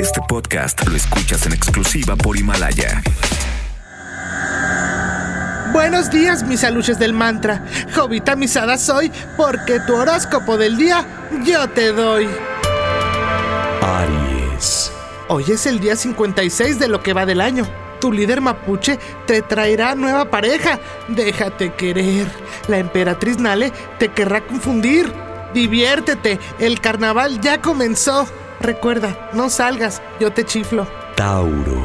Este podcast lo escuchas en exclusiva por Himalaya. Buenos días, mis aluches del mantra. Jovita misada soy porque tu horóscopo del día yo te doy. Aries. Hoy es el día 56 de lo que va del año. Tu líder mapuche te traerá nueva pareja. Déjate querer. La emperatriz Nale te querrá confundir. Diviértete, el carnaval ya comenzó. Recuerda, no salgas, yo te chiflo. Tauro.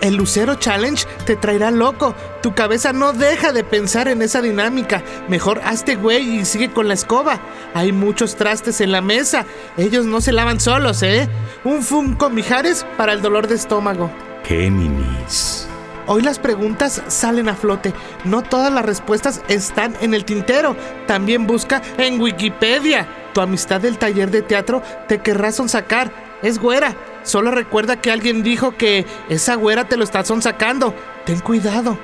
El Lucero Challenge te traerá loco. Tu cabeza no deja de pensar en esa dinámica. Mejor hazte güey y sigue con la escoba. Hay muchos trastes en la mesa. Ellos no se lavan solos, ¿eh? Un Funko Mijares para el dolor de estómago. Géminis. Hoy las preguntas salen a flote. No todas las respuestas están en el tintero. También busca en Wikipedia. Tu amistad del taller de teatro te querrá sonsacar. Es güera. Solo recuerda que alguien dijo que esa güera te lo está sonsacando. Ten cuidado.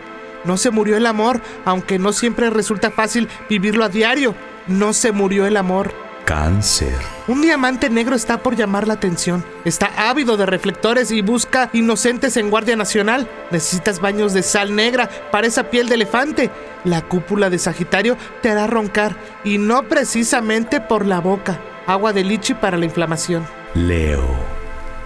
No se murió el amor, aunque no siempre resulta fácil vivirlo a diario. No se murió el amor. Cáncer. Un diamante negro está por llamar la atención. Está ávido de reflectores y busca inocentes en Guardia Nacional. Necesitas baños de sal negra para esa piel de elefante. La cúpula de Sagitario te hará roncar y no precisamente por la boca. Agua de lichi para la inflamación. Leo.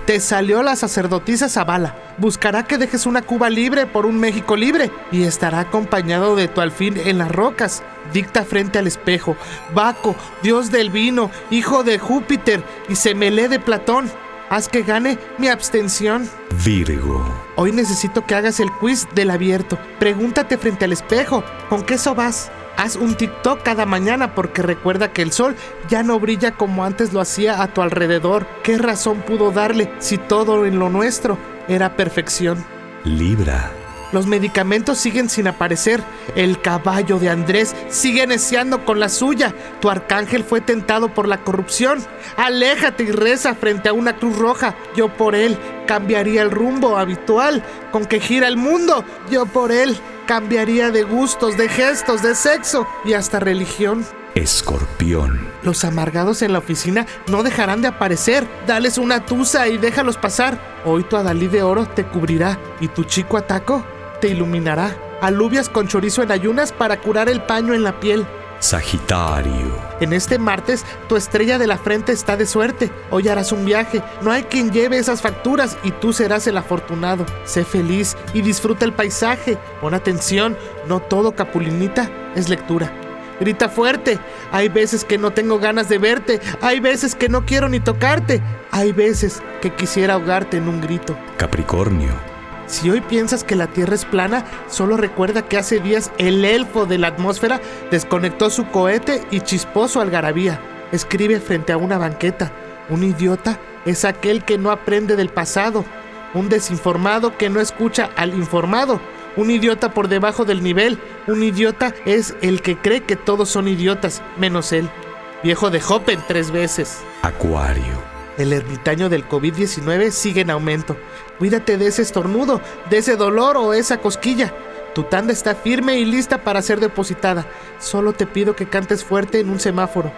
Te salió la sacerdotisa Zavala. Buscará que dejes una Cuba libre por un México libre y estará acompañado de tu alfil en las rocas. Dicta frente al espejo. Baco, dios del vino, hijo de Júpiter y semelé de Platón. Haz que gane mi abstención. Virgo. Hoy necesito que hagas el quiz del abierto. Pregúntate frente al espejo. ¿Con qué eso vas? Haz un TikTok cada mañana porque recuerda que el sol ya no brilla como antes lo hacía a tu alrededor. ¿Qué razón pudo darle si todo en lo nuestro era perfección? Libra. Los medicamentos siguen sin aparecer. El caballo de Andrés sigue neciando con la suya. Tu arcángel fue tentado por la corrupción. Aléjate y reza frente a una cruz roja. Yo por él cambiaría el rumbo habitual con que gira el mundo. Yo por él cambiaría de gustos, de gestos, de sexo y hasta religión. Escorpión. Los amargados en la oficina no dejarán de aparecer. Dales una tusa y déjalos pasar. Hoy tu adalí de oro te cubrirá y tu chico ataco te iluminará. Alubias con chorizo en ayunas para curar el paño en la piel. Sagitario. En este martes, tu estrella de la frente está de suerte. Hoy harás un viaje. No hay quien lleve esas facturas y tú serás el afortunado. Sé feliz y disfruta el paisaje. Pon atención, no todo capulinita es lectura. Grita fuerte. Hay veces que no tengo ganas de verte. Hay veces que no quiero ni tocarte. Hay veces que quisiera ahogarte en un grito. Capricornio. Si hoy piensas que la Tierra es plana, solo recuerda que hace días el elfo de la atmósfera desconectó su cohete y chispó su algarabía. Escribe frente a una banqueta. Un idiota es aquel que no aprende del pasado. Un desinformado que no escucha al informado. Un idiota por debajo del nivel. Un idiota es el que cree que todos son idiotas, menos él. Viejo de Hoppen tres veces. Acuario. El ermitaño del COVID-19 sigue en aumento. Cuídate de ese estornudo, de ese dolor o esa cosquilla. Tu tanda está firme y lista para ser depositada. Solo te pido que cantes fuerte en un semáforo.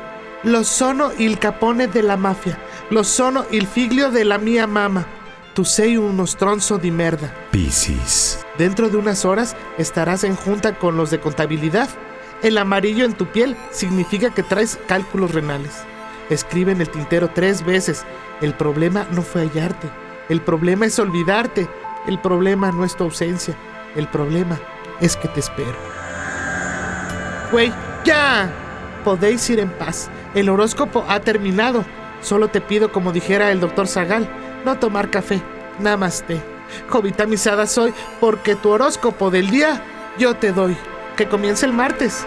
Lo sono il capone de la mafia. Lo sono il figlio de la mia mama. Tu sei uno stronzo di merda. Piscis. Dentro de unas horas estarás en junta con los de contabilidad. El amarillo en tu piel significa que traes cálculos renales. Escribe en el tintero tres veces. El problema no fue hallarte. El problema es olvidarte. El problema no es tu ausencia. El problema es que te espero. Güey, ya. Podéis ir en paz. El horóscopo ha terminado. Solo te pido, como dijera el doctor Zagal, no tomar café. Namaste. Jovita misada soy porque tu horóscopo del día yo te doy. Que comience el martes.